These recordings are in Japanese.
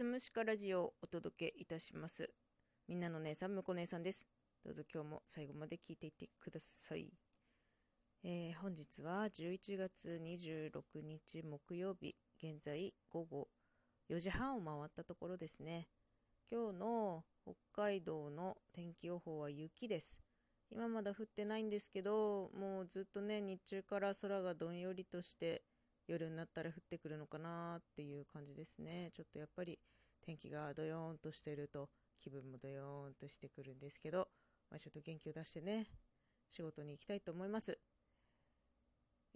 すむしかラジオをお届けいたします。みんなの姉さん、むこ姉さんです。どうぞ今日も最後まで聞いていってください。えー本日は11月26日木曜日、現在午後4時半を回ったところですね。今日の北海道の天気予報は雪です。今まだ降ってないんですけど、もうずっとね、日中から空がどんよりとして、夜になったら降ってくるのかなっていう感じですね。ちょっとやっぱり天気がどよーんとしてると気分もどよーんとしてくるんですけど、まあ、ちょっと元気を出してね、仕事に行きたいと思います。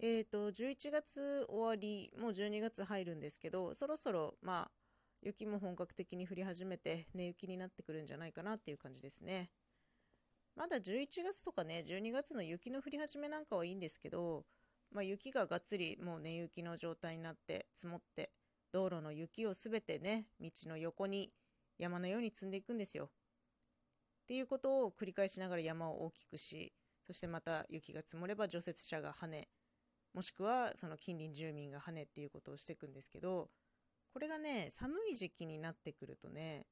えーと、11月終わり、もう12月入るんですけど、そろそろまあ、雪も本格的に降り始めて、寝雪になってくるんじゃないかなっていう感じですね。まだ11月とかね、12月の雪の降り始めなんかはいいんですけど、まあ、雪ががっつりもう寝雪の状態になって積もって道路の雪をすべてね道の横に山のように積んでいくんですよ。っていうことを繰り返しながら山を大きくしそしてまた雪が積もれば除雪車が跳ねもしくはその近隣住民が跳ねっていうことをしていくんですけどこれがね寒い時期になってくるとね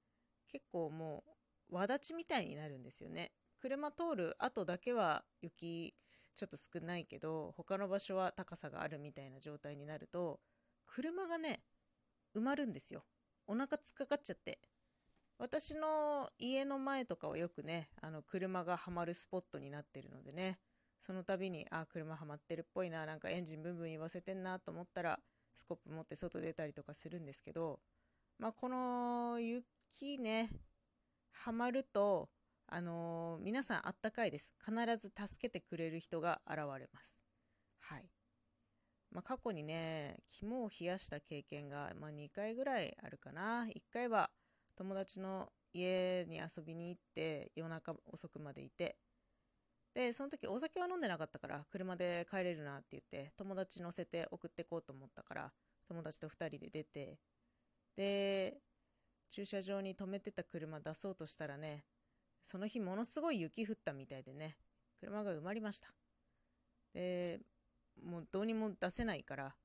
結構もう輪立ちみたいになるんですよね。車通る後だけは雪ちょっと少ないけど他の場所は高さがあるみたいな状態になると車がね埋まるんですよ。お腹つっかかっちゃって。私の家の前とかはよくねあの車がはまるスポットになってるのでねその度にあ車はまってるっぽいななんかエンジンブンブン言わせてんなと思ったらスコップ持って外出たりとかするんですけどまあこの雪ねはまるとあのー皆さんあったかいです。必ず助けてくれる人が現れます。はい。まあ、過去にね、肝を冷やした経験が、まあ、2回ぐらいあるかな。1回は友達の家に遊びに行って夜中遅くまでいて、で、その時お酒は飲んでなかったから車で帰れるなって言って友達乗せて送ってこうと思ったから友達と2人で出て、で、駐車場に止めてた車出そうとしたらね、その日ものすごい雪降ったみたいでね、車が埋まりました。で、もうどうにも出せないから、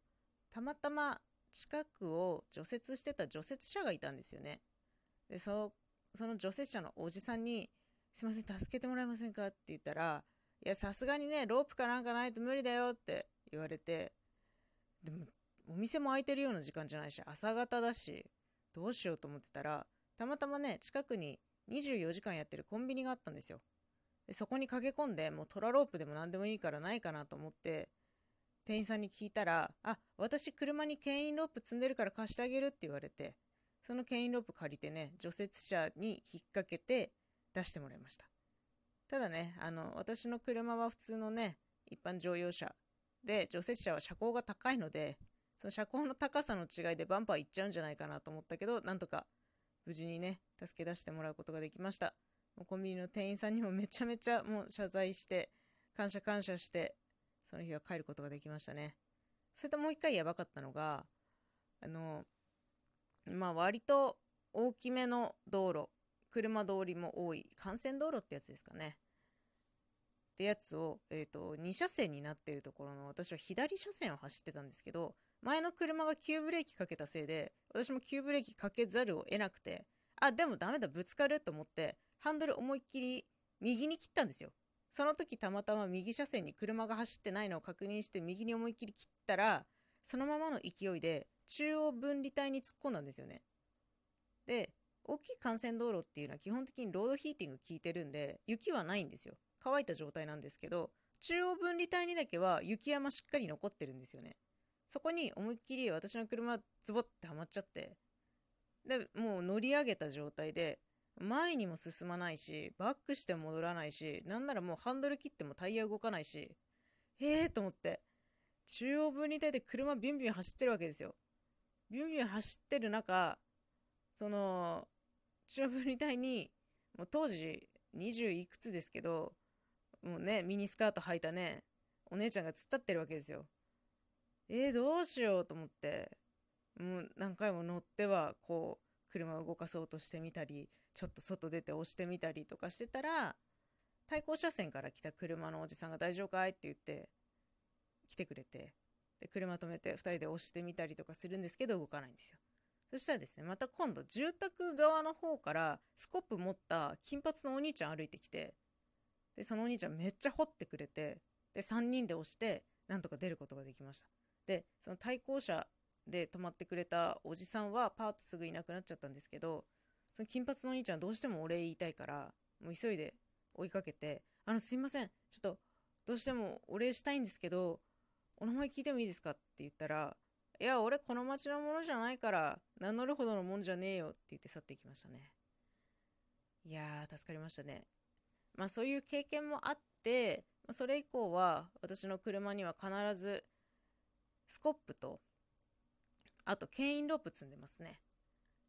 たまたま近くを除雪してた除雪車がいたんですよね。で、そその除雪車のおじさんに、すいません、助けてもらえませんか？って言ったら、いや、さすがにね、ロープかなんかないと無理だよって言われて、でも、お店も開いてるような時間じゃないし、朝方だし、どうしようと思ってたら、たまたまね、近くに24時間やってるコンビニがあったんですよ。でそこに駆け込んで、もうトラロープでも何でもいいからないかなと思って、店員さんに聞いたら、あ、私車に牽引ロープ積んでるから貸してあげるって言われて、その牽引ロープ借りてね、除雪車に引っ掛けて出してもらいました。ただね、あの、私の車は普通のね、一般乗用車で、除雪車は車高が高いので、その車高の高さの違いでバンパーいっちゃうんじゃないかなと思ったけど、なんとか無事にね、助け出してもらうことができました。もうコンビニの店員さんにもめちゃめちゃもう謝罪して、感謝感謝して、その日は帰ることができましたね。それともう一回やばかったのが、あの、まあ割と大きめの道路、車通りも多い、幹線道路ってやつですかね。ってやつを、えっ、と、2車線になっているところの私は左車線を走ってたんですけど、前の車が急ブレーキかけたせいで、私も急ブレーキかけざるを得なくて、あ、でもダメだ、ぶつかると思って、ハンドル思いっきり右に切ったんですよ。その時たまたま右車線に車が走ってないのを確認して右に思いっきり切ったら、そのままの勢いで中央分離帯に突っ込んだんですよね。で、大きい幹線道路っていうのは基本的にロードヒーティング効いてるんで、雪はないんですよ。乾いた状態なんですけど、中央分離帯にだけは雪山しっかり残ってるんですよね。そこに思いっきり私の車ズボってはまっちゃって、で、もう乗り上げた状態で、前にも進まないし、バックしても戻らないし、なんならもうハンドル切ってもタイヤ動かないし、えーと思って、中央分離帯で車ビュンビュン走ってるわけですよ。ビュンビュン走ってる中、その、中央分離帯に、もう当時20いくつですけど、もうね、ミニスカート履いたね、お姉ちゃんが突っ立ってるわけですよ。えー、どうしようと思って、もう何回も乗っては、こう、車を動かそうとしてみたり、ちょっと外出て押してみたりとかしてたら、対向車線から来た車のおじさんが大丈夫かい？って言って、来てくれて、で、車止めて2人で押してみたりとかするんですけど、動かないんですよ。そしたらですね、また今度住宅側の方からスコップ持った金髪のお兄ちゃん歩いてきて、で、そのお兄ちゃんめっちゃ掘ってくれて、で、3人で押して、なんとか出ることができました。で、その対向車で泊まってくれたおじさんはパーッとすぐいなくなっちゃったんですけど、その金髪のお兄ちゃんどうしてもお礼言いたいから、もう急いで追いかけて、あの、すいません、ちょっと、どうしてもお礼したいんですけど、お名前聞いてもいいですかって言ったら、いや、俺この町のものじゃないから、名乗るほどのもんじゃねえよって言って去っていきましたね。いやー、助かりましたね。まあそういう経験もあって、それ以降は私の車には必ずスコップと、あと牽引ロープ積んでますね。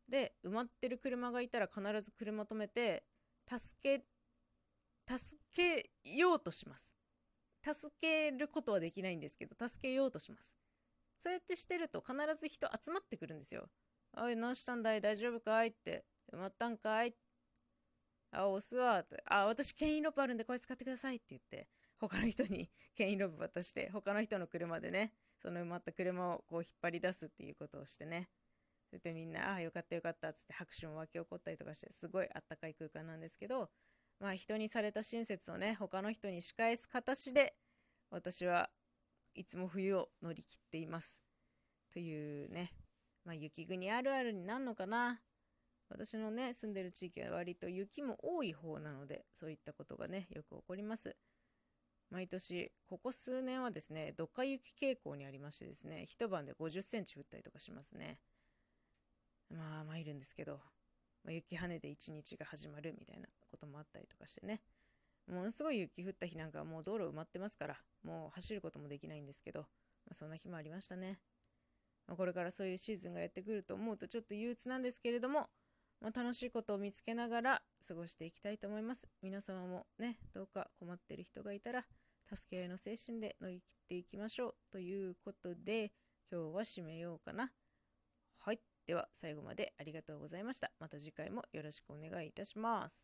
で、埋まってる車がいたら必ず車止めて、助け、助けようとします。助けることはできないんですけど、助けようとします。そうやってしてると必ず人集まってくるんですよ。おい、何したんだい？大丈夫かい？って。埋まったんかいあ、押すわ。あ、私、牽引ロープあるんでこれ使ってくださいって言って、他の人に 牽引ロープ渡して、他の人の車でね、その埋まった車をこう引っ張り出すっていうことをしてね。それでみんな、ああ、よかったよかったっつって拍手も沸き起こったりとかして、すごいあったかい空間なんですけど、まあ人にされた親切をね、他の人に仕返す形で、私はいつも冬を乗り切っています。というね、まあ、雪国あるあるになるのかな。私のね、住んでる地域は割と雪も多い方なので、そういったことがね、よく起こります。毎年、ここ数年はですね、どか雪傾向にありましてですね、一晩で50センチ降ったりとかしますね。まあ、参るんですけど、まあ、雪跳ねで一日が始まるみたいなこともあったりとかしてね。ものすごい雪降った日なんかはもう道路埋まってますから、もう走ることもできないんですけど、まあ、そんな日もありましたね。まあ、これからそういうシーズンがやってくると思うとちょっと憂鬱なんですけれども、まあ、楽しいことを見つけながら過ごしていきたいと思います。皆様もね、どうか困ってる人がいたら、助け合いの精神で乗り切っていきましょう。ということで、今日は締めようかな。はい。では、最後までありがとうございました。また次回もよろしくお願いいたします。